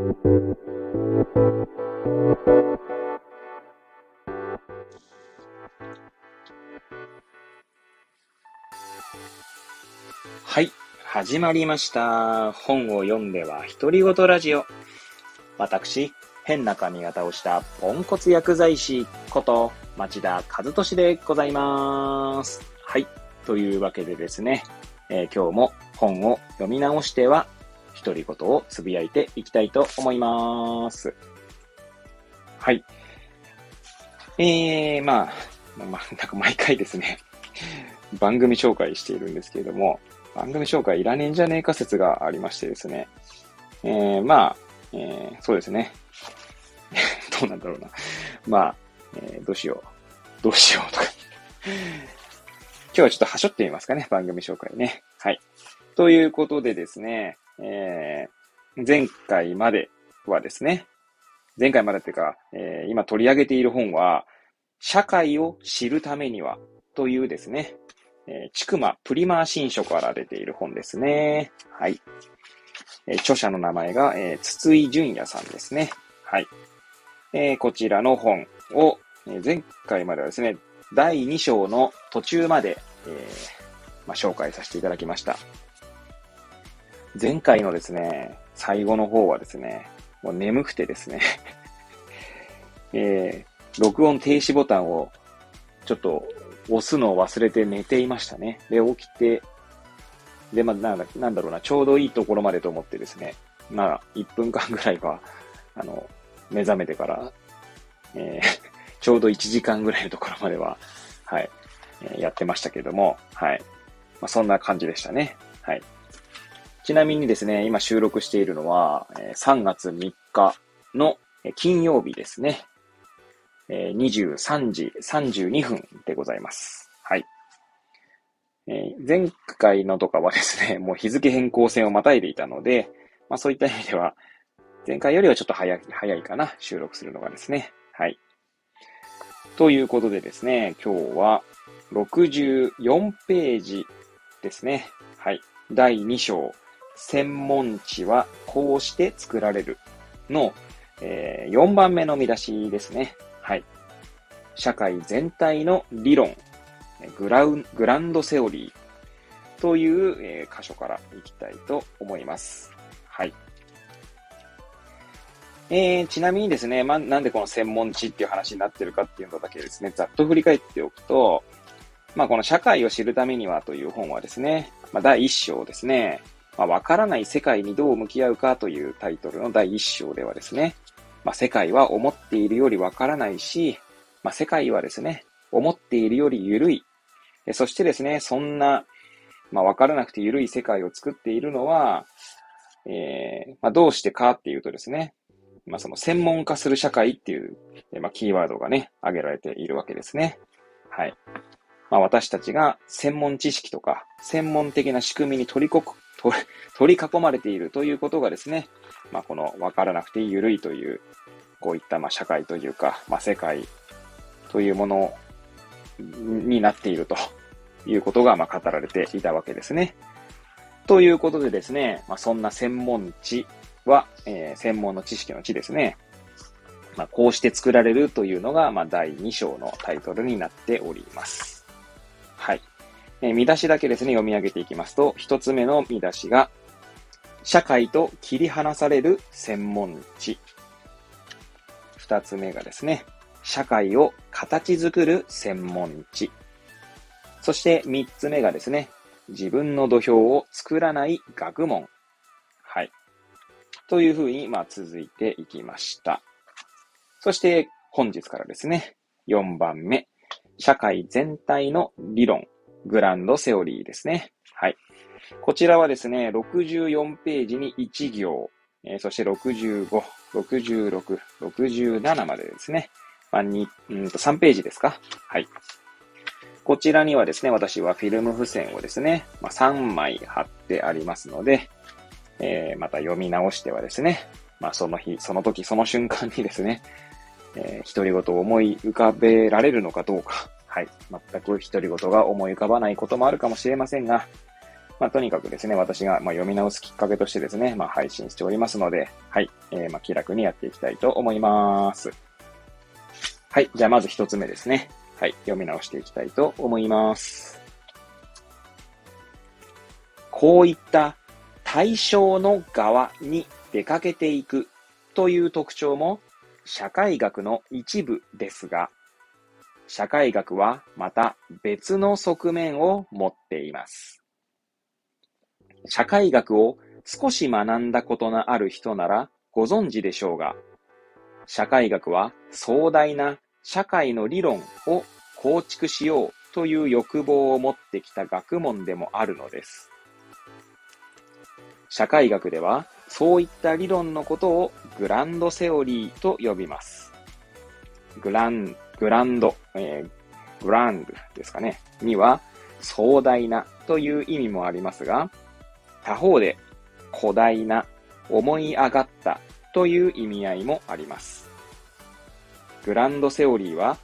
はい。始まりました。本を読んでは独り言ラジオ。私、変な髪型をしたポンコツ薬剤師こと町田和俊でございます。はい。というわけでですね、えー、今日も本を読み直しては独り言をつぶやいていきたいと思います。はい。えー、まあ、まあ、なんか毎回ですね、番組紹介しているんですけれども、番組紹介いらねえんじゃねえか説がありましてですね、えー、まあ、えー、そうですね。どうなんだろうな。まあ、えー、どうしよう。どうしようとか今日はちょっとはしょってみますかね、番組紹介ね。はい。ということでですね、えー、前回まではですね、前回までっていうか、えー、今取り上げている本は、社会を知るためにはというですね、えー、ちくまプリマー新書から出ている本ですね。はい。えー、著者の名前が、えー、筒井淳也さんですね。はい。えー、こちらの本を、えー、前回まではですね、第2章の途中まで、えーまあ、紹介させていただきました。前回のですね、最後の方はですね、もう眠くてですね えー、録音停止ボタンをちょっと押すのを忘れて寝ていましたね。で、起きて、で、まあ、なんだなんだろうな、ちょうどいいところまでと思ってですね、まあ、1分間ぐらいは、あの、目覚めてから、えー、ちょうど1時間ぐらいのところまでは、はい、えー、やってましたけども、はい。まあ、そんな感じでしたね。はい。ちなみにですね、今収録しているのは、3月3日の金曜日ですね。23時32分でございます。はい。え、前回のとかはですね、もう日付変更線をまたいでいたので、まあそういった意味では、前回よりはちょっと早い、早いかな、収録するのがですね。はい。ということでですね、今日は64ページですね。はい。第2章、専門知はこうして作られるの、えー、4番目の見出しですね。はい。社会全体の理論、グラウングランドセオリーという、えー、箇所からいきたいと思います。はい。えー、ちなみにですね、まなんでこの専門知っていう話になってるかっていうのだけですね、ざっと振り返っておくと、まあ、この社会を知るためにはという本はですね、まあ、第一章ですね、まあ、わからない世界にどう向き合うかというタイトルの第一章ではですね、まあ、世界は思っているよりわからないし、まあ、世界はですね、思っているより緩い。そしてですね、そんな、まあ、わからなくて緩い世界を作っているのは、えー、まあ、どうしてかっていうとですね、まあ、その専門化する社会っていう、まあ、キーワードがね、挙げられているわけですね。はい。まあ、私たちが専門知識とか、専門的な仕組みに取りこ 取り囲まれているということがですね、まあ、この分からなくて緩いという、こういったま社会というか、まあ、世界というものになっているということがま語られていたわけですね。ということでですね、まあ、そんな専門知は、えー、専門の知識の知ですね。まあ、こうして作られるというのが、ま、第2章のタイトルになっております。はい。え、見出しだけですね、読み上げていきますと、一つ目の見出しが、社会と切り離される専門知。二つ目がですね、社会を形作る専門知。そして三つ目がですね、自分の土俵を作らない学問。はい。というふうに、まあ、続いていきました。そして、本日からですね、4番目、社会全体の理論、グランドセオリーですね。はい。こちらはですね、64ページに1行、えー、そして65、66、67までですね。まあ、に、うんと3ページですかはい。こちらにはですね、私はフィルム付箋をですね、まあ、3枚貼ってありますので、えー、また読み直してはですね、まあ、その日、その時、その瞬間にですね、えー、独り言を思い浮かべられるのかどうか、はい。全く独り言が思い浮かばないこともあるかもしれませんが、まあ、とにかくですね、私が、ま読み直すきっかけとしてですね、まあ、配信しておりますので、はい、えー、ま気楽にやっていきたいと思います。はい、じゃあまず一つ目ですね。はい、読み直していきたいと思います。こういった対象の側に出かけていくという特徴も社会学の一部ですが、社会学はまた別の側面を持っています。社会学を少し学んだことのある人ならご存知でしょうが、社会学は壮大な社会の理論を構築しようという欲望を持ってきた学問でもあるのです。社会学ではそういった理論のことをグランドセオリーと呼びます。グラン、グランド、えー、グランドですかね、には壮大なという意味もありますが、他方で古代な、思い上がったという意味合いもあります。グランドセオリーは、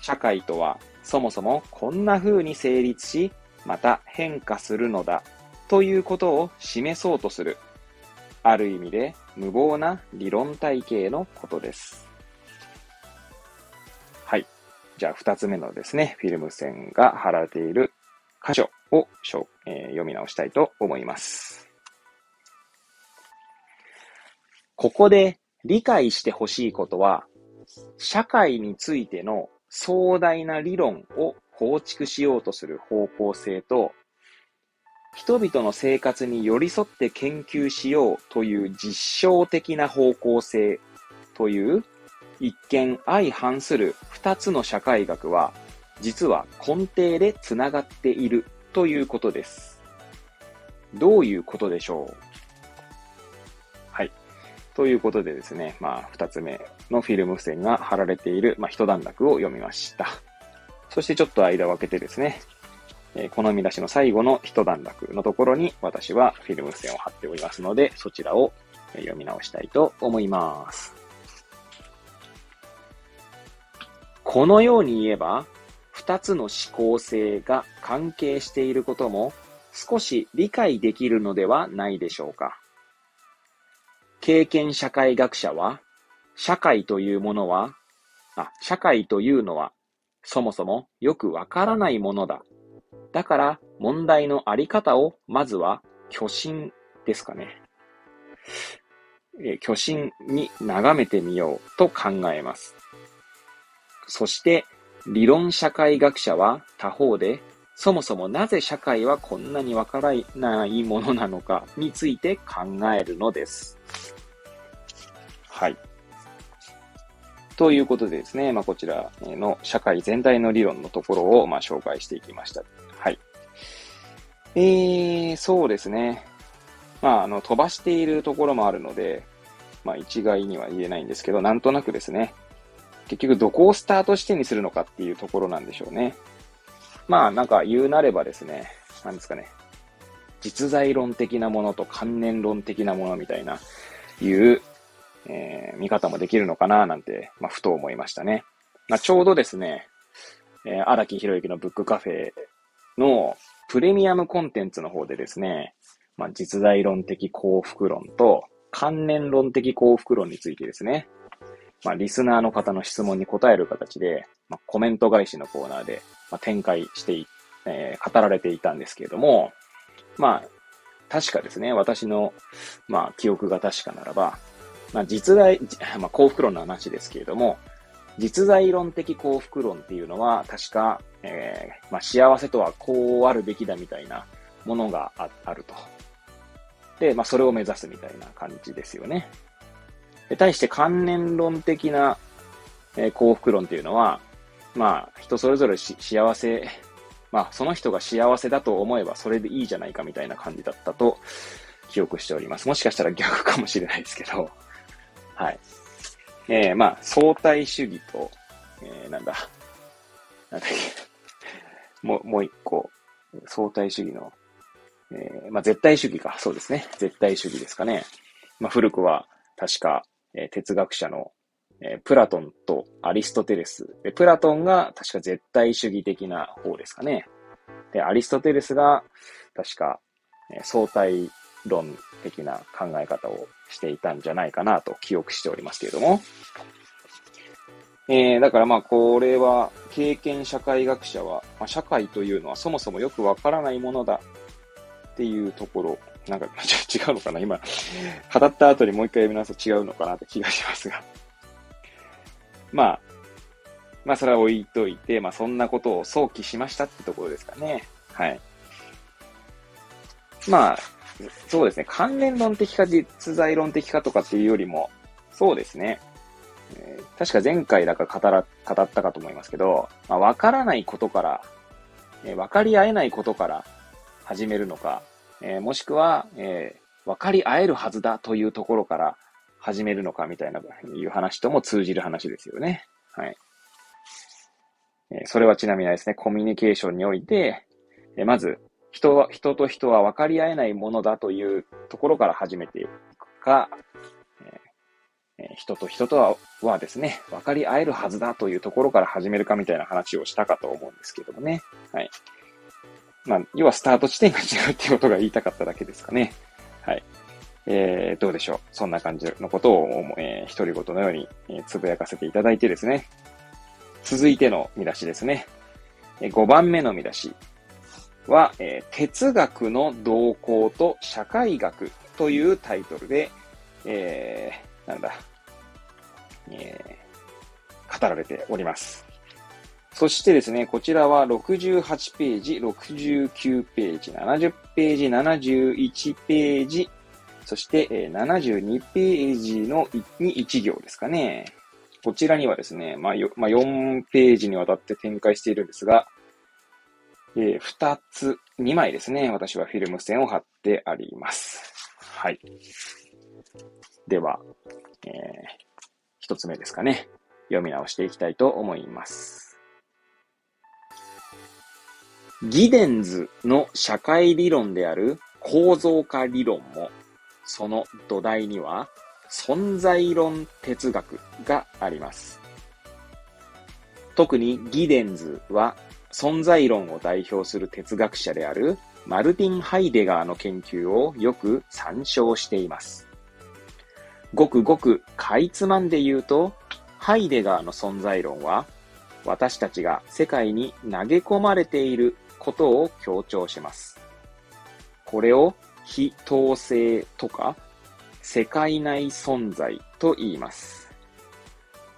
社会とはそもそもこんな風に成立し、また変化するのだということを示そうとする、ある意味で無謀な理論体系のことです。じゃあ二つ目のですね、フィルム線が貼られている箇所を、えー、読み直したいと思います。ここで理解してほしいことは、社会についての壮大な理論を構築しようとする方向性と、人々の生活に寄り添って研究しようという実証的な方向性という一見相反する二つの社会学は実は根底でつながっているということです。どういうことでしょう？はい。ということでですね、まあ、二つ目のフィルム線が貼られている、まあ、一段落を読みました。そしてちょっと間を空けてですね、え、この見出しの最後の一段落のところに私はフィルム線を貼っておりますので、そちらを読み直したいと思います。このように言えば、二つの思考性が関係していることも少し理解できるのではないでしょうか。経験社会学者は、社会というものは、あ、社会というのは、そもそもよくわからないものだ。だから問題のあり方をまずは巨神ですかね。え巨神に眺めてみようと考えます。そして理論社会学者は他方で、そもそもなぜ社会はこんなにわからないものなのかについて考えるのです。はい。ということでですね、まあ、こちらの社会全体の理論のところを、ま、紹介していきました。はい。えー、そうですね。まあ、あの、飛ばしているところもあるので、まあ、一概には言えないんですけど、なんとなくですね、結局どこをスタート地点にするのかっていうところなんでしょうね。まあなんか言うなればですね、なんですかね、実在論的なものと観念論的なものみたいな、いう、えー、見方もできるのかななんて、まあふと思いましたね。まあちょうどですね、えー、荒木博之のブックカフェのプレミアムコンテンツの方でですね、まあ実在論的幸福論と観念論的幸福論についてですね、まあ、リスナーの方の質問に答える形で、まあ、コメント返しのコーナーで、まあ、展開してい、えー、語られていたんですけれども、まあ、確かですね、私の、まあ、記憶が確かならば、まあ、実在、まあ、幸福論の話ですけれども、実在論的幸福論っていうのは、確か、えー、まあ、幸せとはこうあるべきだみたいなものがあると。で、まあ、それを目指すみたいな感じですよね。対して観念論的な、え幸福論っていうのは、まあ、人それぞれ幸せ、まあ、その人が幸せだと思えばそれでいいじゃないかみたいな感じだったと記憶しております。もしかしたら逆かもしれないですけど、はい。えー、まあ、相対主義と、えー、なんだ、なんだっけ、もう、もう一個、相対主義の、えー、まあ、絶対主義か、そうですね。絶対主義ですかね。まあ、古くは、確か、え哲学者の、えプラトンとアリストテレス。で、プラトンが確か絶対主義的な方ですかね。で、アリストテレスが確か、え相対論的な考え方をしていたんじゃないかなと記憶しておりますけれども、えー、だからまあこれは経験社会学者は、まあ、社会というのはそもそもよくわからないものだっていうところ、なんか 違うのかな？今、語った後にもう一回読み直すと違うのかなって気がしますが。まあ、まあそれは置いといて、まあそんなことを想起しましたってところですかね。はい。まあ、そうですね。関連論的か実在論的かとかっていうよりも、そうですね。えー、確か前回だから語ら、語ったかと思いますけど、まあ、わからないことから、えー、わかり合えないことから始めるのか、えー、もしくは、えー、わかり合えるはずだというところから始めるのかみたいな、いう話とも通じる話ですよね。はい。え、それはちなみにですね、コミュニケーションにおいて、え、まず、人は、人と人は分かり合えないものだというところから始めていくか、え、人と人とははですね、分かり合えるはずだというところから始めるかみたいな話をしたかと思うんですけどもね。はい。まあ、要はスタート地点が違うっていうことが言いたかっただけですかね。はい。えー、どうでしょう。そんな感じのことを、えー、独り言のように、えー、つぶやかせていただいてですね。続いての見出しですね。え5番目の見出し。は、えー、哲学の動向と社会学というタイトルで、えー、なんだ、えー、語られております。そしてですね、こちらは68ページ、69ページ、70ページ、71ページ、そして、72ページのに1行ですかね。こちらにはですね、まあ、まあ、4ページにわたって展開しているんですが、えー、2つ、2枚ですね。私はフィルム線を貼ってあります。はい。では、えー、1つ目ですかね。読み直していきたいと思います。ギデンズの社会理論である構造化理論も、その土台には存在論哲学があります。特にギデンズは存在論を代表する哲学者であるマルティン・ハイデガーの研究をよく参照しています。ごくごくかいつまんで言うと、ハイデガーの存在論は、私たちが世界に投げ込まれていることを強調します。これを非統制とか世界内存在と言います。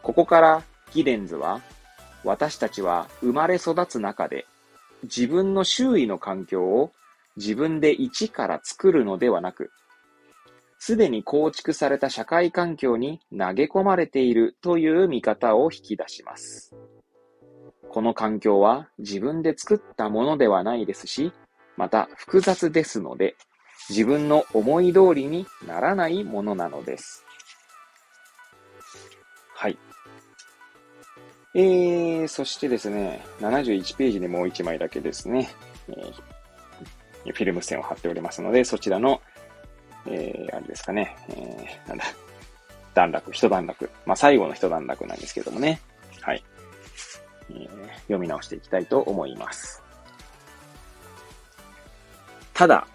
ここからギデンズは私たちは生まれ育つ中で自分の周囲の環境を自分で一から作るのではなく、すでに構築された社会環境に投げ込まれているという見方を引き出します。この環境は自分で作ったものではないですし、また複雑ですので、自分の思い通りにならないものなのです。はい。えー、そしてですね、71ページにもう1枚だけですね、えー、フィルム線を貼っておりますので、そちらの、えー、あれですかね、えー、なんだ、段落、一段落。まあ、最後の一段落なんですけどもね。はい。読み直していきたいと思います。ただ、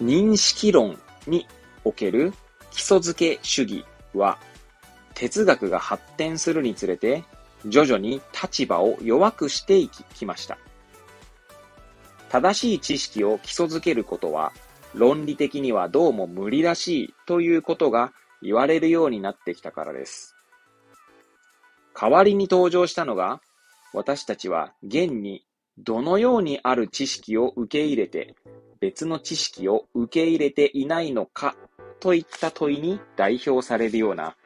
認識論における基礎付け主義は、哲学が発展するにつれて徐々に立場を弱くしていきました。正しい知識を基礎づけることは、論理的にはどうも無理らしいということが言われるようになってきたからです。代わりに登場したのが、私たちは現にどのようにある知識を受け入れて、別の知識を受け入れていないのかといった問いに代表されるような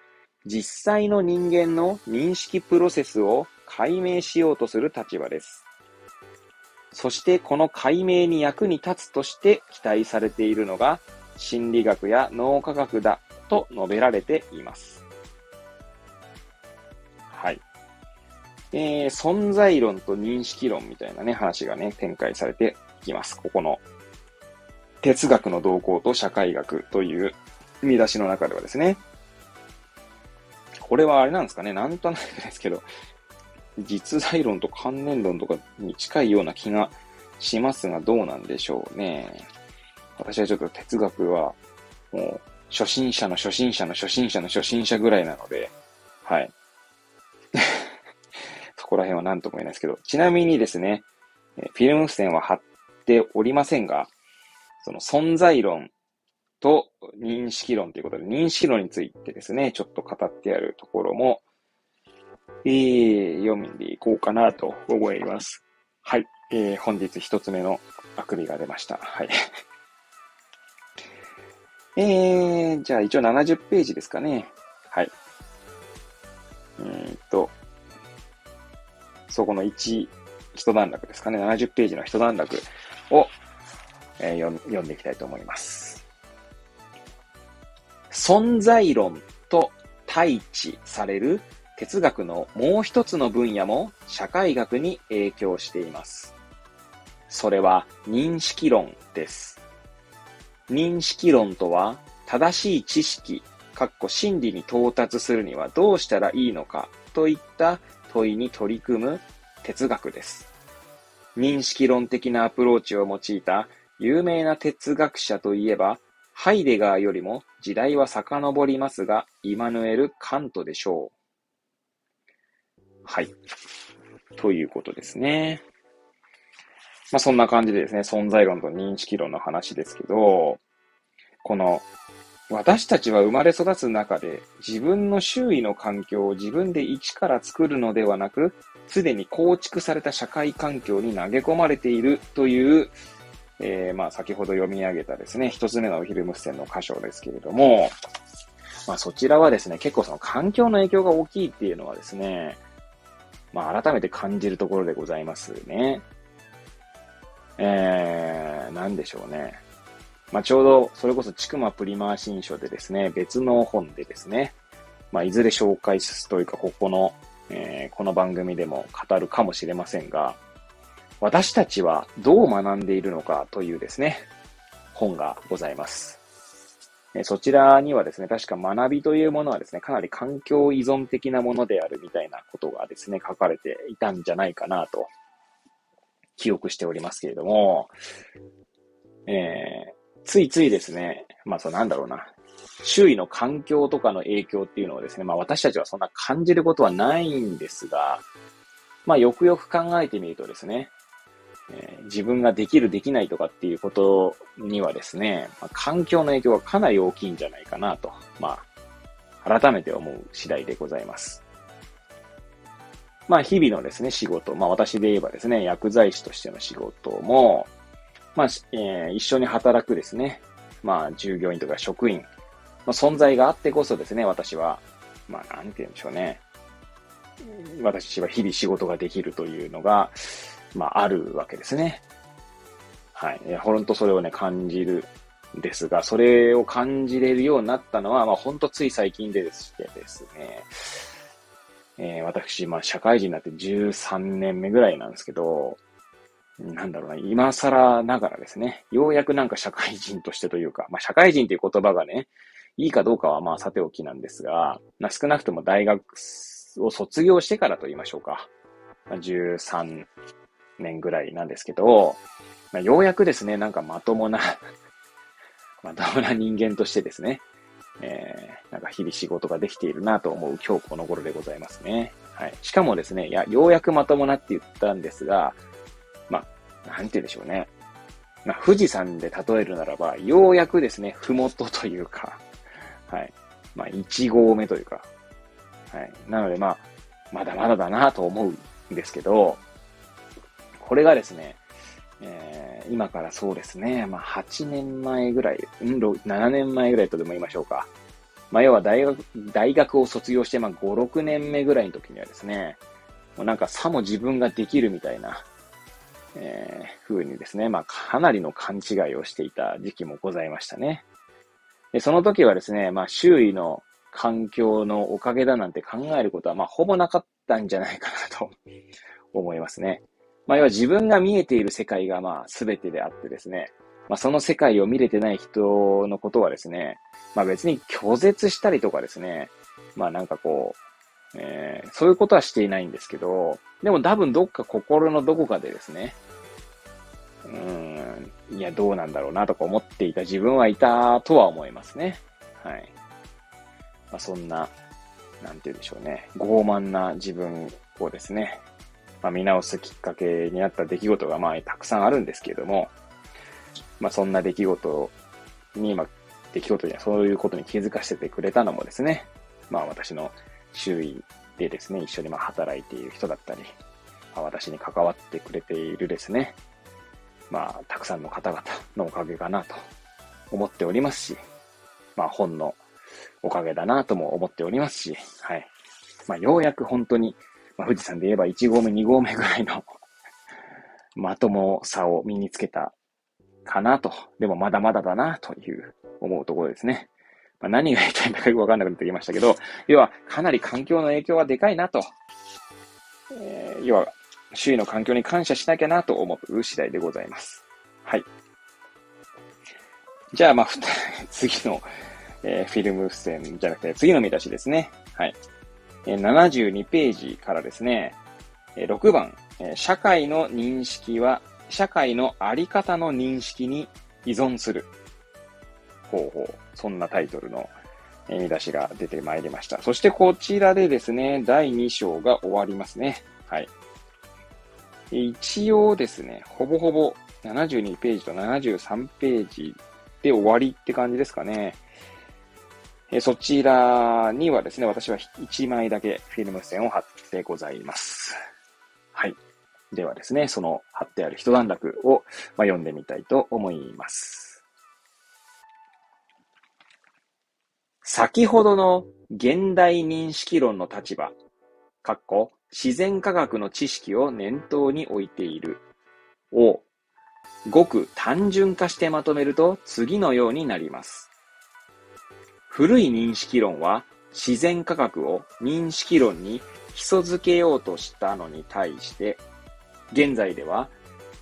実際の人間の認識プロセスを解明しようとする立場です。そしてこの解明に役に立つとして期待されているのが心理学や脳科学だと述べられています。えー、存在論と認識論みたいなね、話がね、展開されていきます。ここの哲学の動向と社会学という見出しの中ではですね。これはあれなんですかね、なんとなくですけど、実在論と関連論とかに近いような気がしますが、どうなんでしょうね。私はちょっと哲学は、もう、初心者の初心者の初心者の初心者ぐらいなので、はい。そこら辺は何とも言えないですけど、ちなみにですね、フィルム付箋は貼っておりませんが、その存在論と認識論ということで、認識論についてですね、ちょっと語ってあるところも、えー、読んでいこうかなと思います。はい。えー、本日一つ目のあくびが出ました。はい。えー、じゃあ一応70ページですかね。はい。えー、っと、そこの1、一段落ですかね。70ページの一段落を、えー、読んでいきたいと思います。存在論と対峙される哲学のもう一つの分野も社会学に影響しています。それは認識論です。認識論とは、正しい知識、かっこ真理に到達するにはどうしたらいいのかといった問いに取り組む哲学です。認識論的なアプローチを用いた有名な哲学者といえば、ハイデガーよりも時代は遡りますが、イマヌエル・カントでしょう。はい。ということですね。まあそんな感じでですね、存在論と認識論の話ですけど、この私たちは生まれ育つ中で自分の周囲の環境を自分で一から作るのではなく、すでに構築された社会環境に投げ込まれているという、えー、まあ先ほど読み上げたですね、一つ目のお昼無線の箇所ですけれども、まあそちらはですね、結構その環境の影響が大きいっていうのはですね、まあ改めて感じるところでございますね。えー、なんでしょうね。まあ、ちょうど、それこそ、ちくまプリマー新書でですね、別の本でですね、まあ、いずれ紹介するというか、ここの、えー、この番組でも語るかもしれませんが、私たちはどう学んでいるのかというですね、本がございます。そちらにはですね、確か学びというものはですね、かなり環境依存的なものであるみたいなことがですね、書かれていたんじゃないかなと記憶しておりますけれども、え、ついついですね、まあそうなんだろうな、周囲の環境とかの影響っていうのをですね、まあ私たちはそんな感じることはないんですが、まあよくよく考えてみるとですね、えー、自分ができるできないとかっていうことにはですね、まあ、環境の影響はかなり大きいんじゃないかなと、まあ、改めて思う次第でございます。まあ、日々のですね、仕事、まあ、私で言えばですね、薬剤師としての仕事も、まあ、えー、一緒に働くですね、まあ、従業員とか職員の存在があってこそですね、私は、まあ、なんて言うんでしょうね。私は日々仕事ができるというのが、まあ、あるわけですね。はい。いや、ほんとそれをね、感じるんですが、それを感じれるようになったのは、まあ、ほんとつい最近でしてですね、えー、私、まあ、社会人になって13年目ぐらいなんですけど、なんだろうな、今更ながらですね、ようやくなんか社会人としてというか、まあ、社会人という言葉がね、いいかどうかはまあさておきなんですが、まあ、少なくとも大学を卒業してからと言いましょうか。まあ、13年ぐらいなんですけど、まあ、ようやくですね、なんかまともな まともな人間としてですね、えー、なんか日々仕事ができているなと思う今日この頃でございますね。はい。しかもですね、いや、ようやくまともなって言ったんですが、まあ、なんて言うでしょうね。まあ、富士山で例えるならば、ようやくですね、ふもとというか、はい。まあ、1合目というか、はい。なので、まあ、まだまだだなと思うんですけど、これがですね、えー、今からそうですね、まあ、8年前ぐらい、うん、7年前ぐらいとでも言いましょうか。まあ、要は大学、大学を卒業して、まあ、5、6年目ぐらいの時にはですね、もうなんかさも自分ができるみたいな、えー、風にですね、まあ、かなりの勘違いをしていた時期もございましたね。で、その時はですね、まあ、周囲の環境のおかげだなんて考えることは、まあ、ほぼなかったんじゃないかなと思いますね。まあ、要は自分が見えている世界がまあ全てであってですね、まあ、その世界を見れてない人のことはですね、まあ別に拒絶したりとかですね、まあなんかこう、えー、そういうことはしていないんですけど、でも多分どっか心のどこかでですね、うん、いや、どうなんだろうなとか思っていた自分はいたとは思いますね。はい。まあ、そんな、なんて言うんでしょうね。傲慢な自分をですね、まあ、見直すきっかけになった出来事がまあたくさんあるんですけれども、まあそんな出来事に、まあ出来事にはそういうことに気づかせてくれたのもですね、まあ私の周囲でですね、一緒にま働いている人だったり、ま、私に関わってくれているですね、まあたくさんの方々のおかげかなと思っておりますし、まあ本のおかげだなとも思っておりますし、はい。まあようやく本当にまあ、富士山で言えば1合目、2合目ぐらいのまともさを身につけたかなと。でもまだまだだなという思うところですね。まあ、何が言いたいんだかよくわかんなくなってきましたけど、要はかなり環境の影響はでかいなと。えー、要は周囲の環境に感謝しなきゃなと思う次第でございます。はい。じゃあ、まあ、次の、えー、フィルム付箋じゃなくて、次の見出しですね。はい。72ページからですね、6番、社会の認識は、社会のあり方の認識に依存する。ほうほう。そんなタイトルの見出しが出てまいりました。そしてこちらでですね、第2章が終わりますね。はい。一応ですね、ほぼほぼ72ページと73ページで終わりって感じですかね。えそちらにはですね、私は1枚だけフィルム線を貼ってございます。はい。ではですね、その貼ってある一段落を、ま読んでみたいと思います。先ほどの現代認識論の立場、かっこ自然科学の知識を念頭に置いているを、ごく単純化してまとめると次のようになります。古い認識論は自然科学を認識論に基礎づけようとしたのに対して、現在では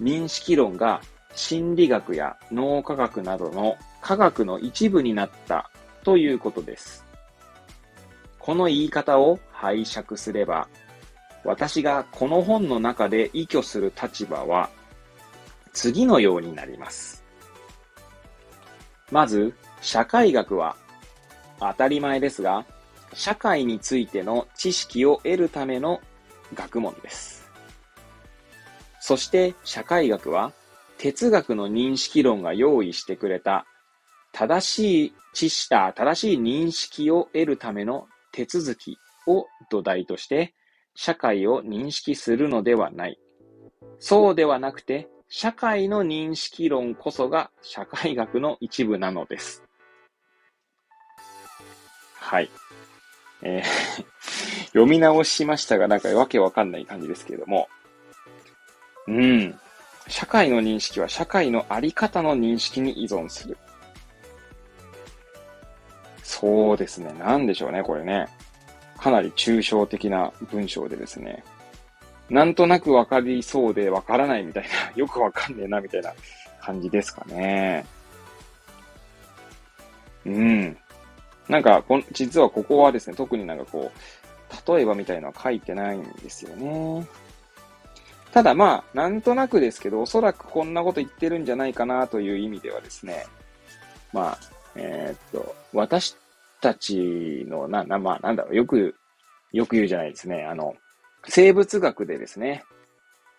認識論が心理学や脳科学などの科学の一部になったということです。この言い方を拝借すれば、私がこの本の中で依拠する立場は次のようになります。まず、社会学は当たり前ですが、社会についての知識を得るための学問です。そして社会学は哲学の認識論が用意してくれた正しい知識、正しい認識を得るための手続きを土台として社会を認識するのではない。そうではなくて社会の認識論こそが社会学の一部なのです。はい。えー 読み直しましたが、なんかわけわかんない感じですけれども。うん。社会の認識は社会のあり方の認識に依存する。そうですね。なんでしょうね、これね。かなり抽象的な文章でですね。なんとなくわかりそうでわからないみたいな、よくわかんねえなみたいな感じですかね。うん。なんかこ、実はここはですね、特になんかこう、例えばみたいのは書いてないんですよね。ただまあ、なんとなくですけど、おそらくこんなこと言ってるんじゃないかなという意味ではですね、まあ、えー、っと、私たちの、な、な、まあ、なんだろう、よく、よく言うじゃないですね。あの、生物学でですね、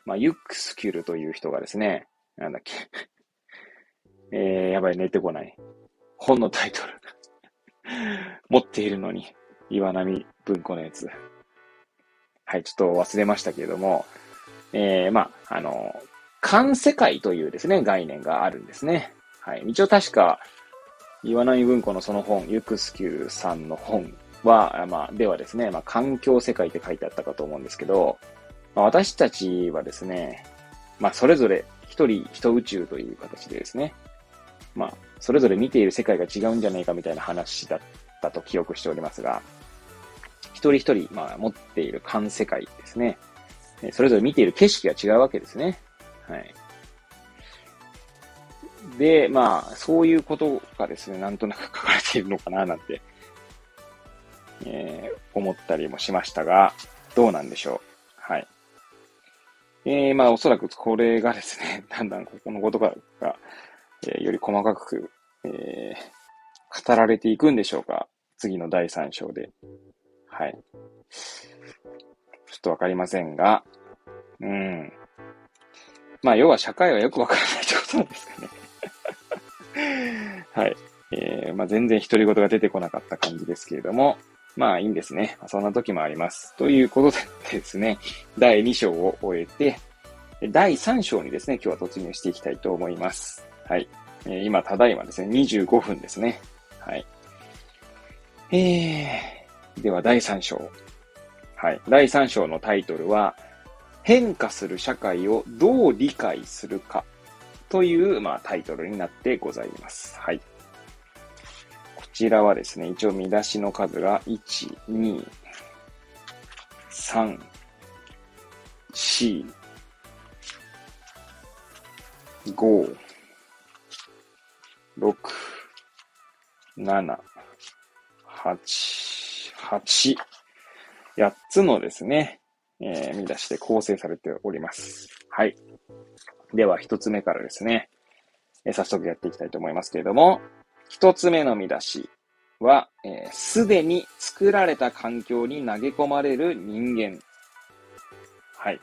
まあ、ユックスキュルという人がですね、なんだっけ。えー、やばい、出てこない。本のタイトル。持っているのに、岩波文庫のやつ。はい、ちょっと忘れましたけれども、えー、まあ、あの、環世界というですね、概念があるんですね。はい。一応確か、岩波文庫のその本、ユクスキューさんの本は、まあ、ではですね、まあ、環境世界って書いてあったかと思うんですけど、まあ、私たちはですね、まあ、それぞれ一人一宇宙という形でですね、まあ、それぞれ見ている世界が違うんじゃないかみたいな話だったと記憶しておりますが、一人一人、まあ、持っている観世界ですね。それぞれ見ている景色が違うわけですね。はい。で、まあ、そういうことがですね、なんとなく書かれているのかな、なんて、えー、思ったりもしましたが、どうなんでしょう。はい。えー、まあおそらくこれがですね、だんだんここのことが、えー、より細かく、えー、語られていくんでしょうか。次の第3章で。はい。ちょっとわかりませんが、うん。まあ、要は社会はよくわからないってことなんですかね。はい。えー、まあ、全然独り言が出てこなかった感じですけれども、まあいいんですね。そんな時もあります。ということでですね、第2章を終えて、第3章にですね、今日は突入していきたいと思います。はい。えー、今、ただいまですね、25分ですね。はい。えー、では第3章。はい。第3章のタイトルは、変化する社会をどう理解するかという、まあ、タイトルになってございます。はい。こちらはですね、一応見出しの数が1、2、3、4、5、6、7、8、8、8つのですね、えー、見出しで構成されております。はい。では、一つ目からですね、え、早速やっていきたいと思いますけれども、一つ目の見出しは、す、えー、で、に作られた環境に投げ込まれる人間。はい。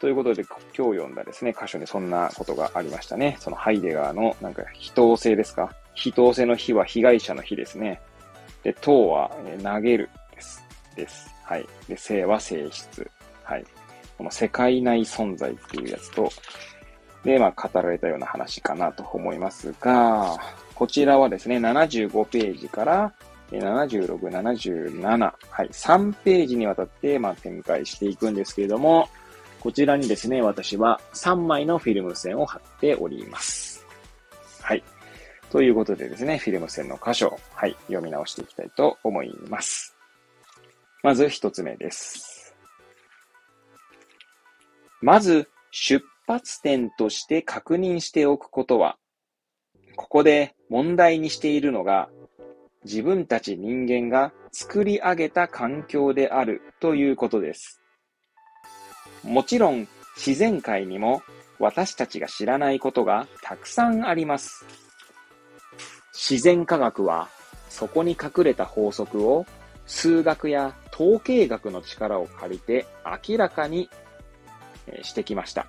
ということで、今日読んだですね、箇所でそんなことがありましたね。そのハイデガーの、なんか、非当性ですか？非当性の非は被害者の非ですね。で、等は、え、投げるです。です。はい。で、性は性質。はい。この世界内存在っていうやつと、で、まあ、語られたような話かなと思いますが、こちらはですね、75ページから76、77、はい、3ページにわたって、まあ、展開していくんですけれども、こちらにですね、私は3枚のフィルム線を貼っております。はい。ということでですね、フィルム線の箇所、はい、読み直していきたいと思います。まず1つ目です。まず、出発点として確認しておくことは、ここで問題にしているのが、自分たち人間が作り上げた環境であるということです。もちろん自然界にも私たちが知らないことがたくさんあります。自然科学はそこに隠れた法則を数学や統計学の力を借りて明らかにしてきました。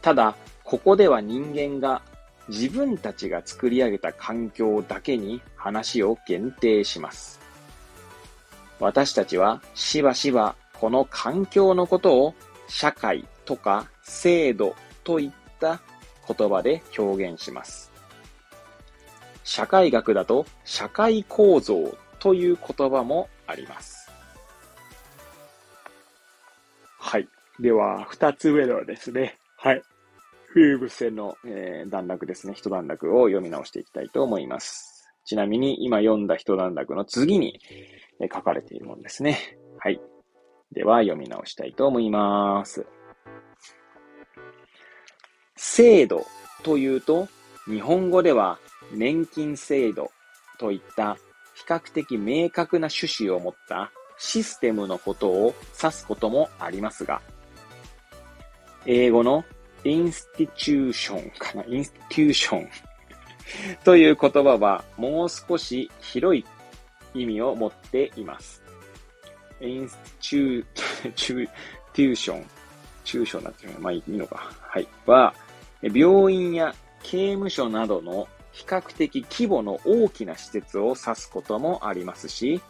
ただ、ここでは人間が自分たちが作り上げた環境だけに話を限定します。私たちはしばしばこの環境のことを社会とか制度といった言葉で表現します。社会学だと社会構造という言葉もあります。はい。では、二つ目のですね。はい。フィルム線の、えー、段落ですね。一段落を読み直していきたいと思います。ちなみに今読んだ一段落の次に、えー、書かれているものですね。はい。では読み直したいと思います。制度というと、日本語では年金制度といった比較的明確な趣旨を持ったシステムのことを指すこともありますが、英語のインスティチューションかな？インスティチューションという言葉はもう少し広い意味を持っています。 institu、tu、tution、tution になってるまあいいのか。はい。は、病院や刑務所などの比較的規模の大きな施設を指すこともありますし、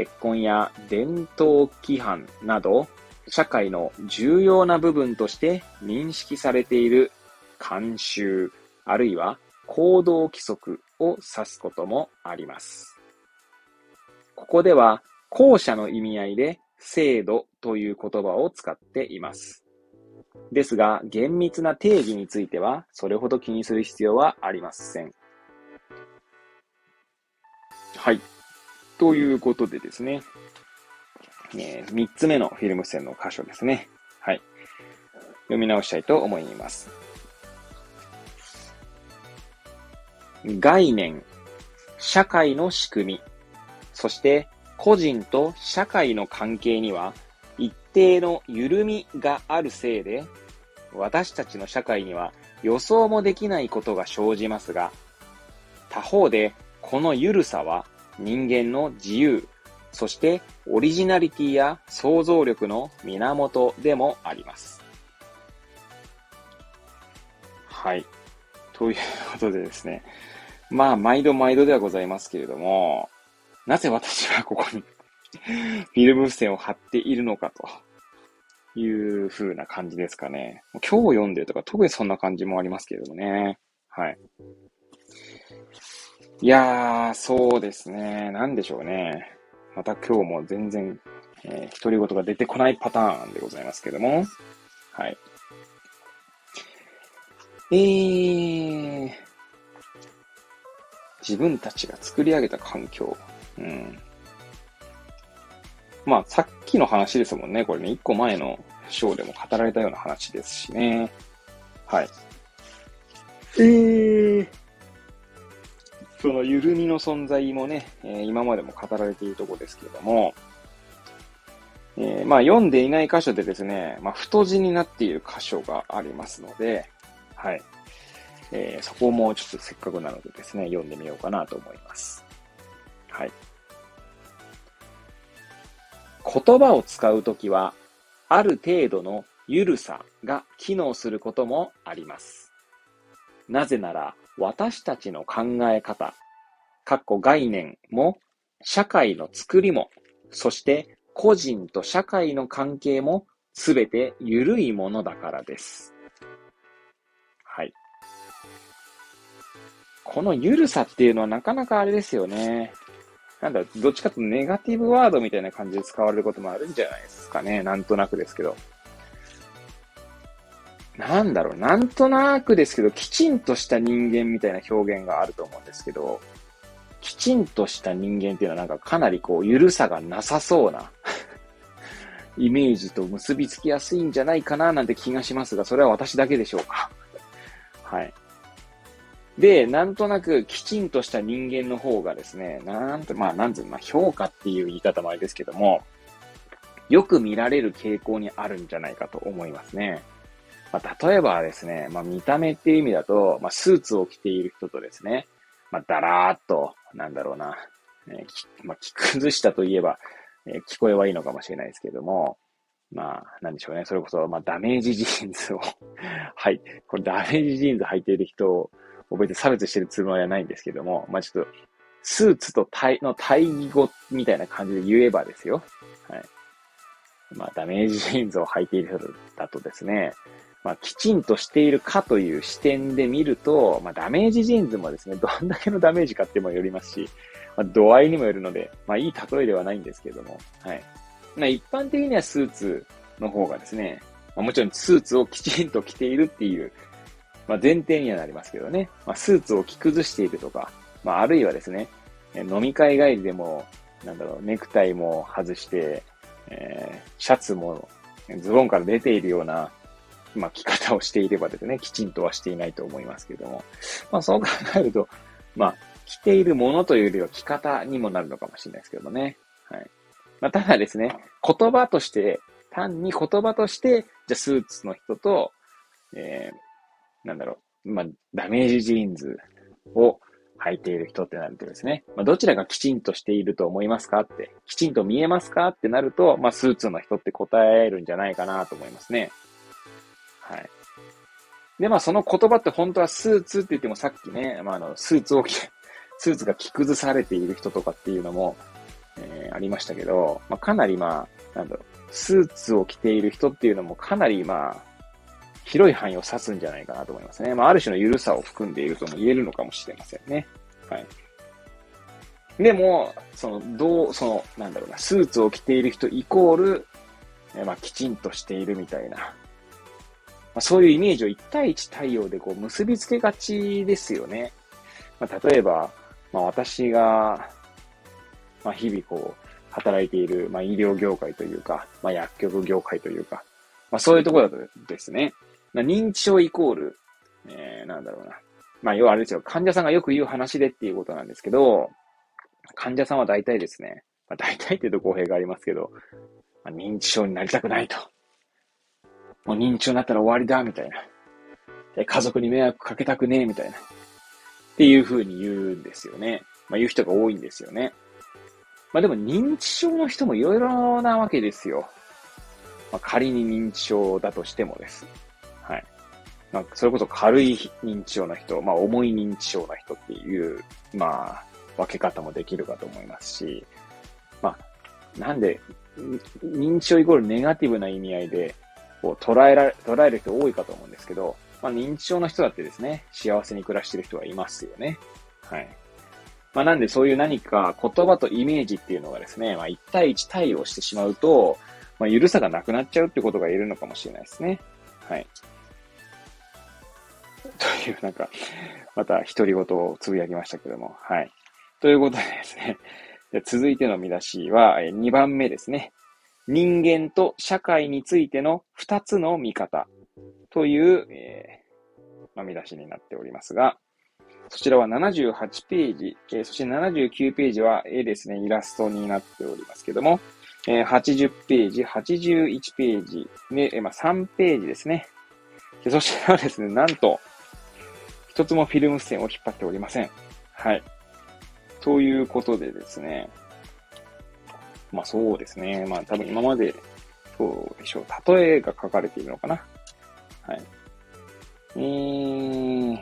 結婚や伝統規範など社会の重要な部分として認識されている慣習、あるいは行動規則を指すこともあります。ここでは後者の意味合いで制度という言葉を使っています。ですが、厳密な定義については、それほど気にする必要はありません。はい。ということでですね、えー、3つ目のフィルム線の箇所ですね。はい。読み直したいと思います。概念、社会の仕組み、そして個人と社会の関係には、一定の緩みがあるせいで、私たちの社会には予想もできないことが生じますが、他方でこの緩さは人間の自由、そしてオリジナリティや想像力の源でもあります。はい。ということでですね。まあ、毎度毎度ではございますけれども、なぜ私はここにフィルム付箋を貼っているのかという風な感じですかね。今日読んでるとか特にそんな感じもありますけれどもね。はい。いやー、そうですね。なんでしょうね。また今日も全然、えー、独り言が出てこないパターンでございますけども。はい。えー、自分たちが作り上げた環境。うん。まあ、さっきの話ですもんね。これね、一個前の章でも語られたような話ですしね。はい。えー、その緩みの存在もね、えー、今までも語られているところですけれども、えー、まあ読んでいない箇所でですね、まあ太字になっている箇所がありますので、はい。えー、そこもちょっとせっかくなのでですね、読んでみようかなと思います。はい。言葉を使うときは、ある程度のゆるさが機能することもあります。なぜなら、私たちの考え方、かっこ概念も、社会の作りも、そして個人と社会の関係もすべて緩いものだからです。はい。この緩さっていうのはなかなかあれですよね。なんだ、どっちかというとネガティブワードみたいな感じで使われることもあるんじゃないですかね。なんとなくですけど。なんだろう、なんとなくですけど、きちんとした人間みたいな表現があると思うんですけど、きちんとした人間っていうのはなんかかなりこう、ゆるさがなさそうな イメージと結びつきやすいんじゃないかななんて気がしますが、それは私だけでしょうか。はい。で、なんとなくきちんとした人間の方がですね、なんと、まあ、なんつうまあ、評価っていう言い方もあれですけども、よく見られる傾向にあるんじゃないかと思いますね。まあ、例えばですね、まあ、見た目っていう意味だと、まあ、スーツを着ている人とですね、まあ、だらーっと、なんだろうな、えー、まあ、着崩したといえば、えー、聞こえはいいのかもしれないですけども、まあ、なんでしょうね。それこそ、まあ、ダメージジーンズを はい。これダメージジーンズ履いている人を、別に差別してるつもりはないんですけども、まあ、ちょっと、スーツと対の対義語みたいな感じで言えばですよ。はい。まあ、ダメージジーンズを履いている人だとですね、まあ、きちんとしているかという視点で見ると、まあ、ダメージジーンズもですね、どんだけのダメージかってもよりますし、まあ、度合いにもよるので、まあ、いい例えではないんですけども、はい。まあ、一般的にはスーツの方がですね、まあ、もちろんスーツをきちんと着ているっていう、まあ、前提にはなりますけどね、まあ、スーツを着崩しているとか、まあ、あるいはですね、飲み会帰りでも、なんだろう、ネクタイも外して、えー、シャツもズボンから出ているようなまあ、着方をしていればですね、きちんとはしていないと思いますけども、まあ、そう考えると、まあ、着ているものというよりは着方にもなるのかもしれないですけどもね。はい。まあ、ただですね、言葉として、単に言葉として、じゃスーツの人と、えー、なんだろう、まあ、ダメージジーンズを履いている人ってなるとですね、まあ、どちらがきちんとしていると思いますかって、きちんと見えますかってなると、まあ、スーツの人って答えるんじゃないかなと思いますね。はい。で、まあその言葉って本当はスーツって言ってもさっきね、まああの、スーツを着、スーツが着崩されている人とかっていうのも、えー、ありましたけど、まあかなりまあ、なんだろう、スーツを着ている人っていうのもかなりまあ、広い範囲を指すんじゃないかなと思いますね。まあある種の緩さを含んでいるとも言えるのかもしれませんね。はい。でも、その、どう、その、なんだろうな、スーツを着ている人イコール、えまあ、きちんとしているみたいな、あ、そういうイメージを1対1対応でこう結びつけがちですよね。まあ、例えば、まあ、私が、まあ、日々こう、働いている、まあ、医療業界というか、まあ、薬局業界というか、まあ、そういうところだとですね、まあ、認知症イコール、えー、なんだろうな。まあ、要はあれですよ、患者さんがよく言う話でっていうことなんですけど、患者さんは大体ですね、まあ、大体っていうと語弊がありますけど、まあ、認知症になりたくないと。もう認知症になったら終わりだ、みたいな。家族に迷惑かけたくねえ、みたいな。っていう風に言うんですよね。まあ言う人が多いんですよね。まあでも認知症の人もいろいろなわけですよ。まあ仮に認知症だとしてもです。はい。まあそれこそ軽い認知症の人、まあ重い認知症の人っていう、まあ分け方もできるかと思いますし、まあなんで認知症イコールネガティブな意味合いでこう捉えられ、捉える人多いかと思うんですけど、まあ認知症の人だってですね、幸せに暮らしてる人はいますよね。はい。まあなんでそういう何か言葉とイメージっていうのがですね、まあ1対1対応してしまうと、まあ緩さがなくなっちゃうってことが言えるのかもしれないですね。はい。というなんか、また独り言をつぶやきましたけども、はい。ということでですね、続いての見出しは2番目ですね。人間と社会についての2つの見方という、えーまあ、見出しになっておりますが、そちらは78ページ、えー、そして79ページは絵ですね、イラストになっておりますけども、えー、80ページ、81ページ、で、えー、まあ、3ページですね。そしてはですね、なんと、一つもフィルム線を引っ張っておりません。はい。ということでですね、まあそうですね。まあ多分今まで、そうでしょう。例えが書かれているのかな。はい。えー、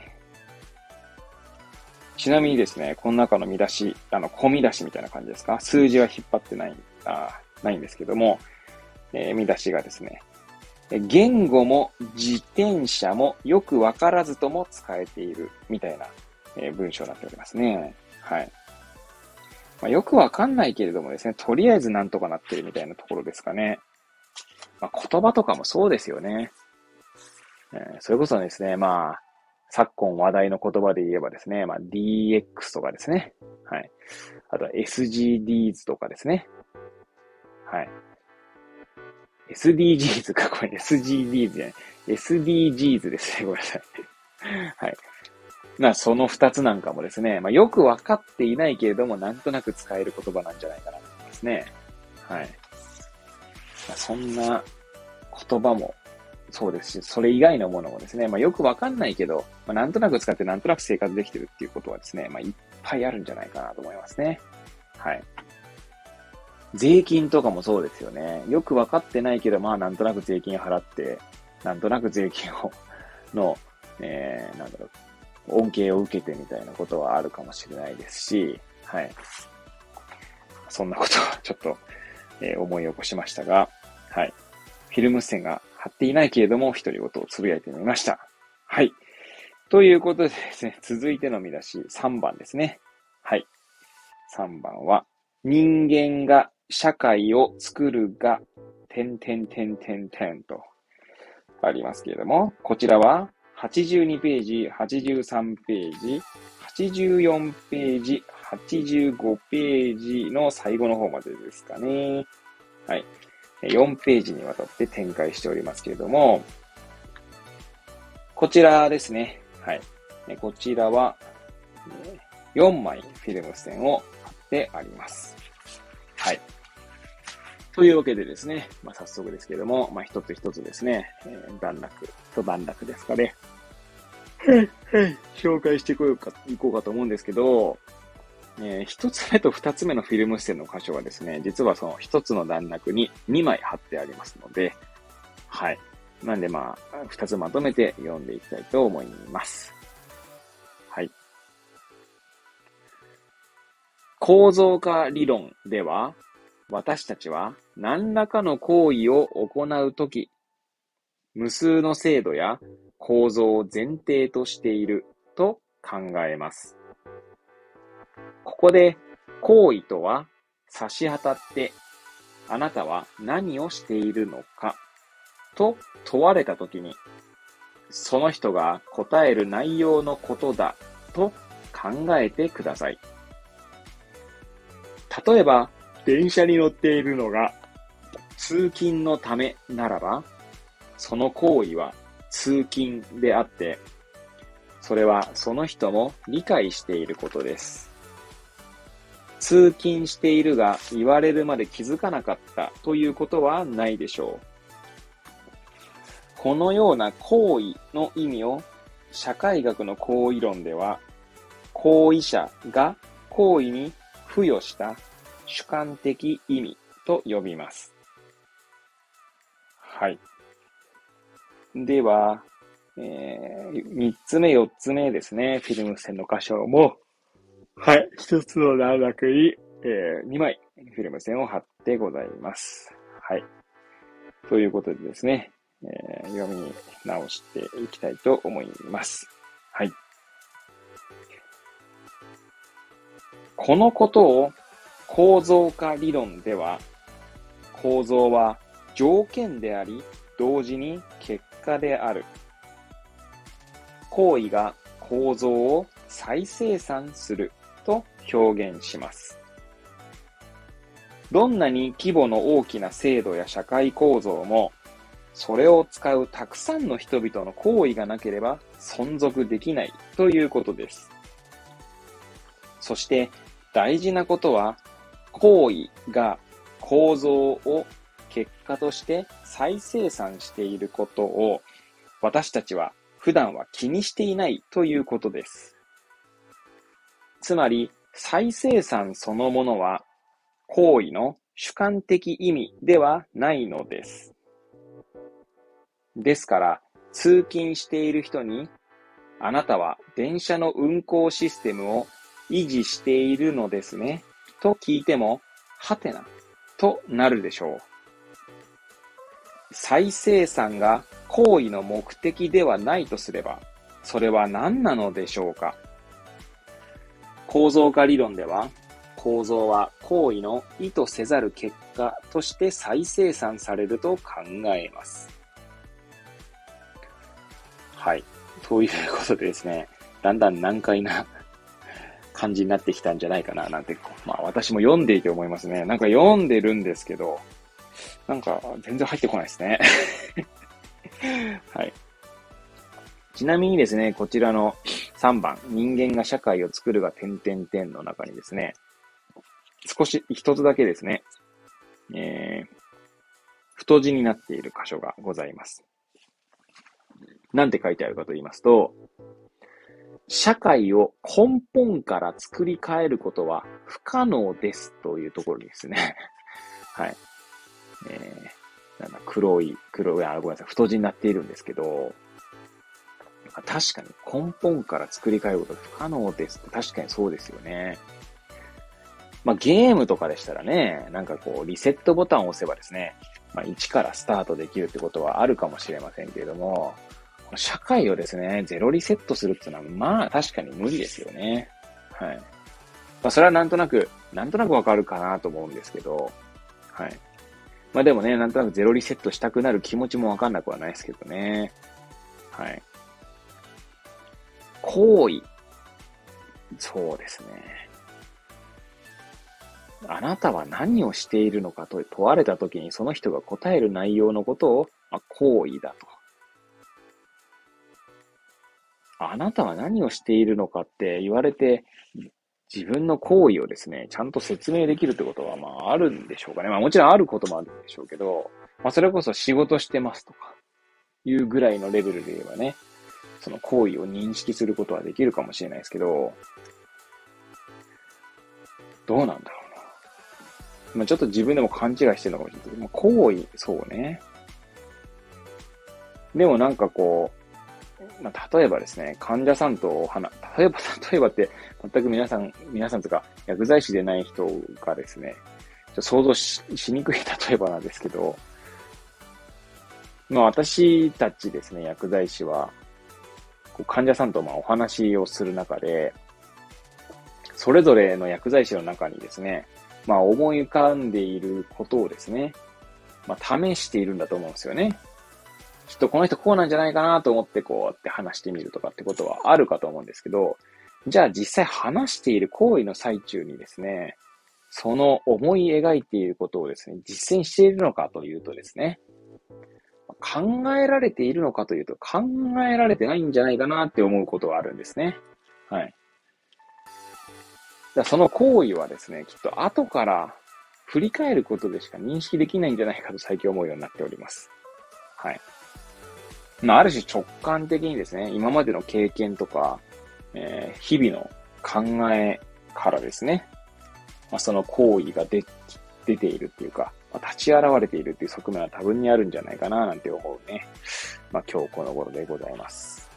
ちなみにですね、この中の見出し、あの、込み出しみたいな感じですか？数字は引っ張ってない、あないんですけども、えー、見出しがですね、言語も自転車もよくわからずとも使えているみたいな、えー、文章になっておりますね。はい。まあ、よくわかんないけれどもですね、とりあえずなんとかなってるみたいなところですかね。まあ、言葉とかもそうですよね。えー、それこそですね、まあ、昨今話題の言葉で言えばですね、まあ、DX とかですね。はい。あとは SGDs とかですね。はい。SDGs か、これ SGDs じゃない。SDGs ですね。ごめんなさい。はい。まあ、その二つなんかもですね、まあ、よくわかっていないけれども、なんとなく使える言葉なんじゃないかなと思いますね。はい。まあ、そんな言葉もそうですし、それ以外のものもですね、まあ、よくわかんないけど、まあ、なんとなく使ってなんとなく生活できてるっていうことはですね、まあ、いっぱいあるんじゃないかなと思いますね。はい。税金とかもそうですよね。よくわかってないけど、まあ、なんとなく税金払って、なんとなく税金を、の、えー、なんだろう、恩恵を受けてみたいなことはあるかもしれないですし、はい。そんなことをちょっと、えー、思い起こしましたが、はい。フィルム線が貼っていないけれども、独り言をつぶやいてみました。はい。ということでですね、続いての見出し3番ですね。はい。3番は、人間が社会を作るが、てんてんてんてんてんとありますけれども、こちらは82ページ、83ページ、84ページ、85ページの最後の方までですかね。はい。4ページにわたって展開しておりますけれども、こちらですね。はい。こちらは、4枚フィルム線を貼ってあります。はい。というわけでですね、まあ、早速ですけれども、まあ、一つ一つですね、えー、段落、一段落ですかね。紹介していこうか、いこうかと思うんですけど、えー、一つ目と二つ目のフィルム線の箇所はですね、実はその一つの段落に2枚貼ってありますので、はい。なんでまあ、二つまとめて読んでいきたいと思います。はい。構造化理論では、私たちは何らかの行為を行うとき、無数の制度や構造を前提としていると考えます。ここで行為とは差し当たってあなたは何をしているのかと問われたときにその人が答える内容のことだと考えてください。例えば電車に乗っているのが通勤のためならば、その行為は通勤であって、それはその人も理解していることです。通勤しているが言われるまで気づかなかったということはないでしょう。このような行為の意味を社会学の行為論では、行為者が行為に付与した主観的意味と呼びます。はい。では、えー、3つ目、4つ目ですね。フィルム線の箇所も、はい、1つの段落に、えー、2枚、フィルム線を貼ってございます。はい。ということでですね、えー、読み直していきたいと思います。はい。このことを構造化理論では、構造は条件であり、同時に結果である。行為が構造を再生産すると表現します。どんなに規模の大きな制度や社会構造も、それを使うたくさんの人々の行為がなければ存続できないということです。そして大事なことは、行為が構造を結果として再生産していることを私たちは普段は気にしていないということです。つまり、再生産そのものは行為の主観的意味ではないのです。ですから、通勤している人に、あなたは電車の運行システムを維持しているのですね、と聞いても、はてな、となるでしょう。再生産が行為の目的ではないとすれば、それは何なのでしょうか？構造化理論では、構造は行為の意図せざる結果として再生産されると考えます。はい。ということでですね、だんだん難解な感じになってきたんじゃないかな、なんて、まあ私も読んでいて思いますね。なんか読んでるんですけど、なんか全然入ってこないですね。はい。ちなみにですね、こちらの3番、人間が社会を作るが点々点の中にですね、少し、一つだけですね、えー、太字になっている箇所がございます。なんて書いてあるかと言いますと、社会を根本から作り変えることは不可能ですというところですね。はい。えー、なんだ、黒い、黒い、あ、ごめんなさい、太字になっているんですけど、確かに根本から作り変えること不可能です確かにそうですよね。まあゲームとかでしたらね、なんかこうリセットボタンを押せばですね、まあ1からスタートできるってことはあるかもしれませんけれども、社会をですね、ゼロリセットするっていうのは、まあ確かに無理ですよね。はい。まあそれはなんとなく、なんとなくわかるかなと思うんですけど、はい。まあでもね、なんとなくゼロリセットしたくなる気持ちもわかんなくはないですけどね。はい。行為。そうですね。あなたは何をしているのかと問われたときにその人が答える内容のことを、まあ、行為だと。あなたは何をしているのかって言われて、自分の行為をですね、ちゃんと説明できるってことは、まあ、あるんでしょうかね。まあ、もちろんあることもあるんでしょうけど、まあ、それこそ仕事してますとか、いうぐらいのレベルで言えばね、その行為を認識することはできるかもしれないですけど、どうなんだろうな。まあ、ちょっと自分でも勘違いしてるのかもしれないけど、まあ、行為、そうね。でもなんかこう、まあ、例えばですね、患者さんとお話、例えば、例えばって、全く皆さん、皆さんとか、薬剤師でない人がですね、ちょ想像しにくい 例えばなんですけど、まあ私たちですね、薬剤師は、こう患者さんとまあお話をする中で、それぞれの薬剤師の中にですね、まあ思い浮かんでいることをですね、まあ試しているんだと思うんですよね。きっとこの人こうなんじゃないかなと思ってこうやって話してみるとかってことはあるかと思うんですけど、じゃあ実際話している行為の最中にですね、その思い描いていることをですね、実践しているのかというとですね、考えられているのかというと考えられてないんじゃないかなって思うことがあるんですね。はい。だその行為はですね、きっと後から振り返ることでしか認識できないんじゃないかと最近思うようになっております。はい。まあ、ある種直感的にですね、今までの経験とか、えー、日々の考えからですね、まあ、その行為が出、出ているっていうか、まあ、立ち現れているっていう側面は多分にあるんじゃないかななんて思うね。まあ、今日この頃でございます。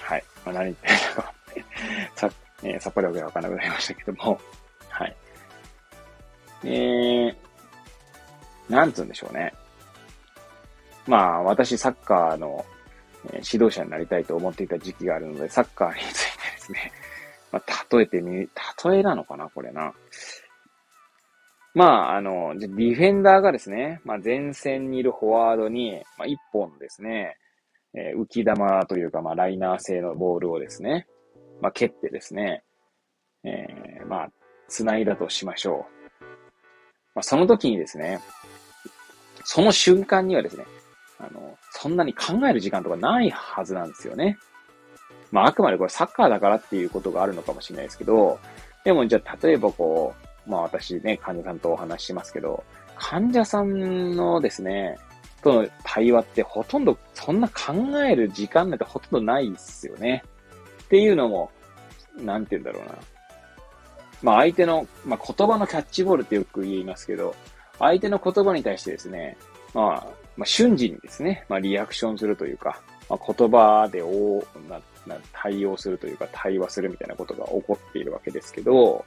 はい。まあ、何言ってるのかさ、えー、さっぱりわけがわかんなくなりましたけども、はい。えー、なんつうんでしょうね。まあ、私、サッカーの、指導者になりたいと思っていた時期があるので、サッカーについてですね、まあ、例えてみ、例えなのかなこれな。まあ、あの、ディフェンダーがですね、まあ、前線にいるフォワードに、まあ、一本ですね、えー、浮き玉というか、まあ、ライナー製のボールをですね、まあ、蹴ってですね、えー、まあ、繋いだとしましょう。まあ、その時にですね、その瞬間にはですね、あの、そんなに考える時間とかないはずなんですよね。まあ、あくまでこれサッカーだからっていうことがあるのかもしれないですけど、でもじゃあ、例えばこう、まあ私ね、患者さんとお話ししますけど、患者さんのですね、との対話ってほとんどそんな考える時間なんてほとんどないっすよね。っていうのも、なんて言うんだろうな。まあ相手の、まあ言葉のキャッチボールってよく言いますけど、相手の言葉に対してですね、まあ、まあ瞬時にですね、まあリアクションするというか、まあ、言葉でおなな対応するというか対話するみたいなことが起こっているわけですけど、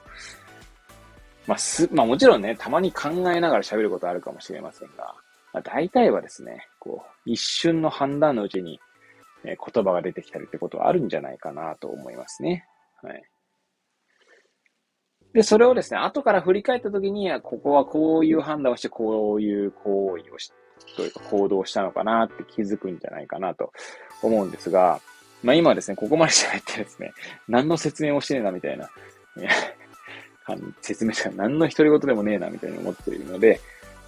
まあす、まあもちろんね、たまに考えながら喋ることあるかもしれませんが、まあ、大体はですね、こう、一瞬の判断のうちに、えー、言葉が出てきたりってことはあるんじゃないかなと思いますね。はい。で、それをですね、後から振り返ったときに、ここはこういう判断をして、こういう行為をし、というか行動したのかなって気づくんじゃないかなと思うんですが、まあ今ですね、ここまで喋ってですね、何の説明もしてねえなみたいな、説明者何の独り言でもねえなみたいに思っているので、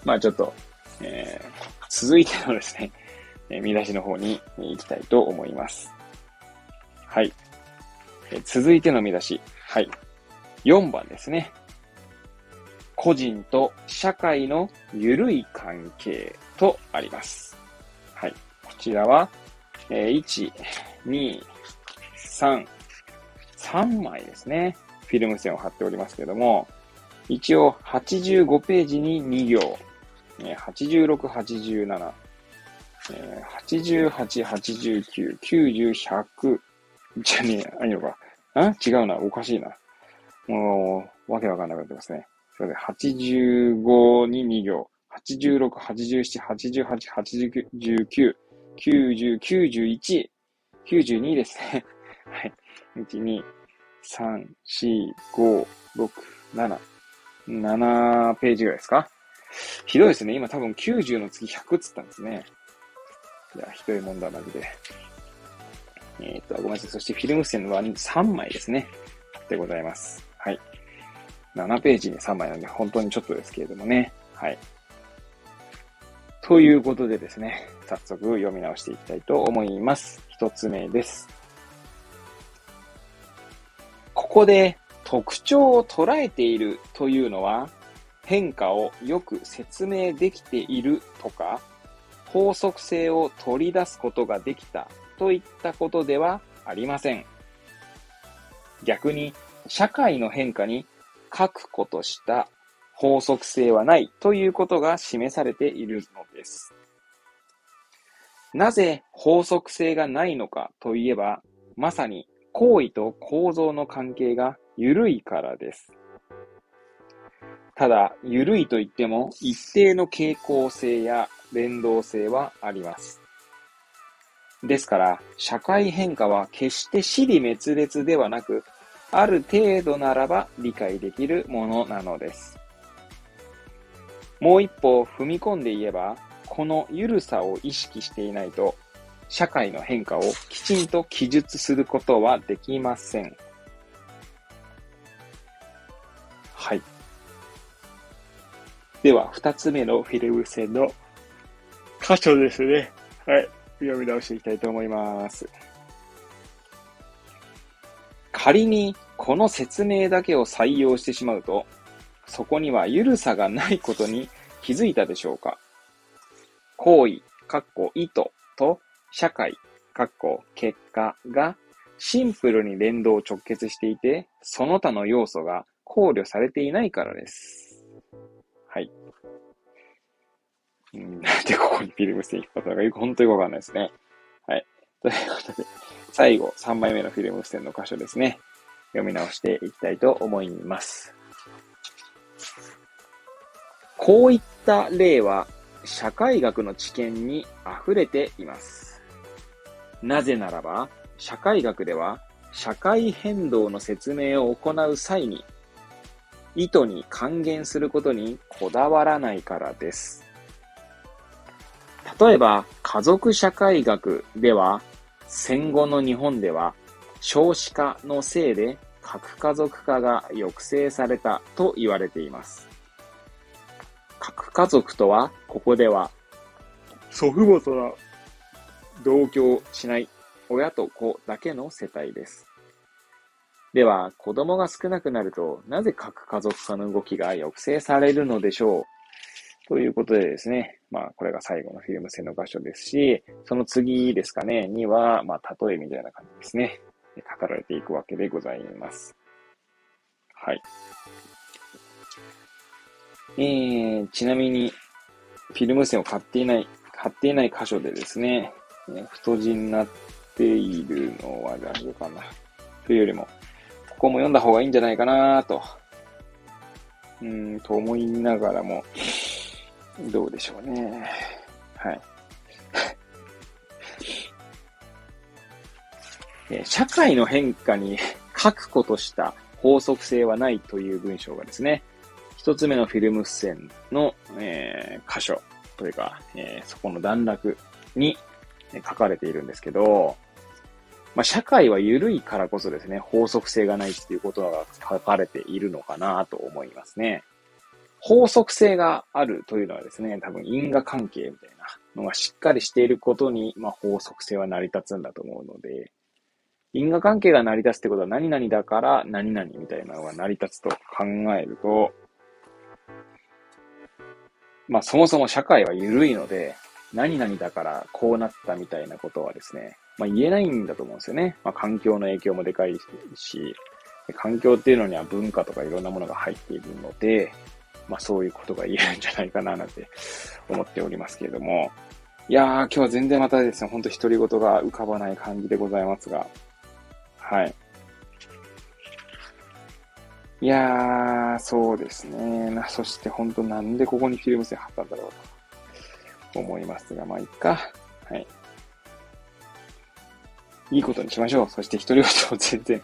まあちょっと、えー、続いてのですね、え見出しの方に行きたいと思います。はい。え続いての見出し。はい。4番ですね。個人と社会の緩い関係とあります。はい。こちらは、えー、1、2、3、3枚ですね。フィルム線を貼っておりますけども、一応85ページに2行、え86、87、え88、89、90、100、じゃねえ、あ、いいのか。あ？違うな、おかしいな。もう、わけわかんなくなってますね。それで、85に2行、86、87、88、89、90、91、92ですね。はい。1、2、3、4、5、6、7、7ページぐらいですか？ひどいですね。今多分90の次100っつったんですね。いや、ひどいもんだ、マジで。えっ、と、ごめんなさい。そしてフィルム線は3枚ですね。でございます。はい。7ページに3枚なんで、本当にちょっとですけれどもね。はい。ということでですね、早速読み直していきたいと思います。一つ目です。ここで特徴を捉えているというのは、変化をよく説明できているとか、法則性を取り出すことができたといったことではありません。逆に、社会の変化に確固とした法則性はないということが示されているのです。なぜ法則性がないのかといえば、まさに行為と構造の関係が緩いからです。ただ、緩いと言っても一定の傾向性や連動性はあります。ですから、社会変化は決して死に滅裂ではなく、ある程度ならば理解できるものなのです。もう一歩踏み込んで言えば、この緩さを意識していないと、社会の変化をきちんと記述することはできません。はい。では、二つ目のフィルム線の箇所ですね。はい。読み直していきたいと思います。仮にこの説明だけを採用してしまうと、そこには緩さがないことに気づいたでしょうか？行為、かっこ意図と社会、かっこ結果がシンプルに連動直結していて、その他の要素が考慮されていないからです。はい。ん、なんでここにフィルム線引っ張ったのかよく本当にわかんないですね。はい。ということで、最後、3枚目のフィルム線の箇所ですね。読み直していきたいと思います。こういった例は、社会学の知見に溢れています。なぜならば、社会学では、社会変動の説明を行う際に、意図に還元することにこだわらないからです。例えば、家族社会学では、戦後の日本では、少子化のせいで核家族化が抑制されたと言われています。核家族とは、ここでは、祖父母との同居しない親と子だけの世帯です。では、子供が少なくなると、なぜ核家族化の動きが抑制されるのでしょう？ということでですね、まあ、これが最後のフィルム線の場所ですし、その次ですかね、には、まあ、例えみたいな感じですね。語られていくわけでございます。はい。えー、ちなみに、フィルム線を買っていない、買っていない箇所でですね、太字になっているのは大丈夫かな？というよりも、ここも読んだ方がいいんじゃないかなと、うん、と思いながらも、どうでしょうね。はい。社会の変化に 確固とした法則性はないという文章がですね、一つ目のフィルム線の、えー、箇所というか、えー、そこの段落に書かれているんですけど、まあ、社会は緩いからこそですね、法則性がないっていうことが書かれているのかなと思いますね。法則性があるというのはですね、多分因果関係みたいなのがしっかりしていることに、まあ、法則性は成り立つんだと思うので、因果関係が成り立つってことは何々だから何々みたいなのが成り立つと考えると、まあそもそも社会は緩いので、何々だからこうなったみたいなことはですね、まあ言えないんだと思うんですよね。まあ環境の影響もでかいし、環境っていうのには文化とかいろんなものが入っているので、まあそういうことが言えるんじゃないかななんて思っておりますけれども。いやー、今日は全然またですね、ほんと独り言が浮かばない感じでございますが。はい。いやー、そうですね。な、そして本当なんでここにフィルム線貼ったんだろうと思いますが、まあいいか。はい。いいことにしましょう。そして独り言を全然、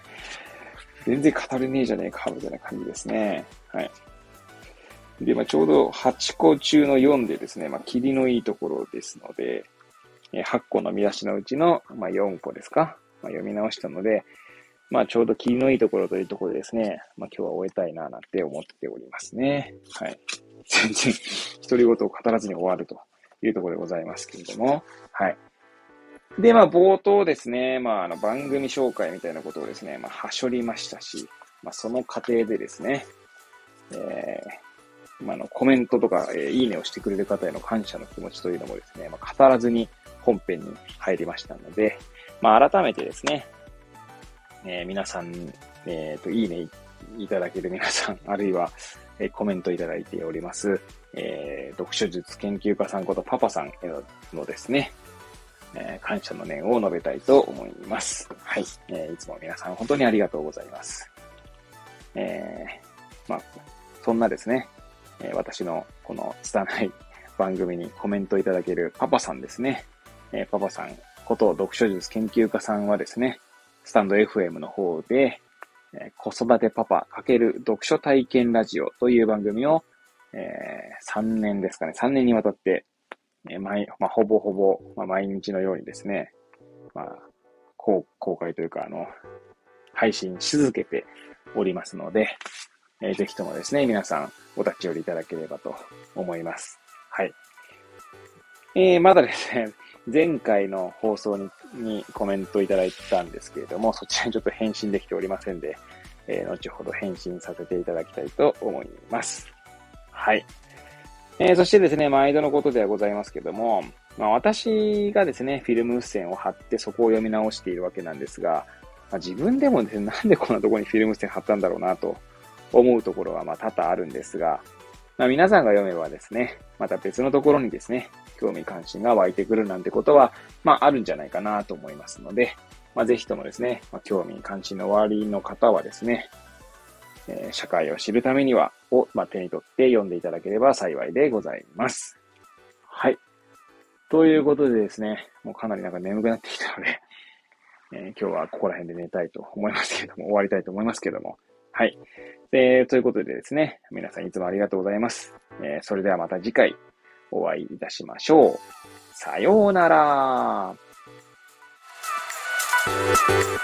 全然語れねえじゃねえか、みたいな感じですね。はい。で、まあ、ちょうど8個中の4でですね、まあ、霧のいいところですので、8個の見出しのうちの、まあ、4個ですか、まあ、読み直したので、まあ、ちょうど霧のいいところというところでですね、まあ、今日は終えたいな、なんて思っておりますね。はい。全然、独り言を語らずに終わるというところでございますけれども、はい。で、まあ、冒頭ですね、まあ、あの、番組紹介みたいなことをですね、まあ、はしょりましたし、まあ、その過程でですね、えー、まあ、の、コメントとか、えー、いいねをしてくれる方への感謝の気持ちというのもですね、まあ、語らずに本編に入りましたので、まあ、改めてですね、えー、皆さん、えっ、ー、と、いいねいただける皆さん、あるいは、えー、コメントいただいております、え、読書術研究家さんことパパさんへのですね、え、感謝の念を述べたいと思います。はい。え、いつも皆さん本当にありがとうございます。え、まあ、そんなですね、え私のこの拙い番組にコメントいただけるパパさんですね。えパパさんこと読書術研究家さんはですね、スタンド FM の方で、え子育てパパ×読書体験ラジオという番組を、え、3年ですかね、3年にわたって、え、毎、まあ、ほぼほぼ、まあ、毎日のようにですね、まあ、公開というか、あの、配信し続けておりますので、えー、ぜひともですね、皆さんお立ち寄りいただければと思います。はい。えー、まだですね、前回の放送ににコメントいただいたんですけれども、そちらにちょっと返信できておりませんで、えー、後ほど返信させていただきたいと思います。はい。えー、そしてですね、毎度のことではございますけども、まあ、私がですね、フィルム線を貼ってそこを読み直しているわけなんですが、まあ、自分でもですね、なんでこんなところにフィルム線貼ったんだろうなと思うところはま多々あるんですが、まあ、皆さんが読めばですね、また別のところにですね、興味関心が湧いてくるなんてことは、まああるんじゃないかなと思いますので、まあぜひともですね、まあ、興味関心のおありの方はですね、えー、社会を知るためには、を、まあ、手に取って読んでいただければ幸いでございます。はい。ということでですね、もうかなりなんか眠くなってきたので、えー、今日はここら辺で寝たいと思いますけども、終わりたいと思いますけども、はい。えー、ということでですね、皆さんいつもありがとうございます。えー、それではまた次回お会いいたしましょう。さようなら。Thank you.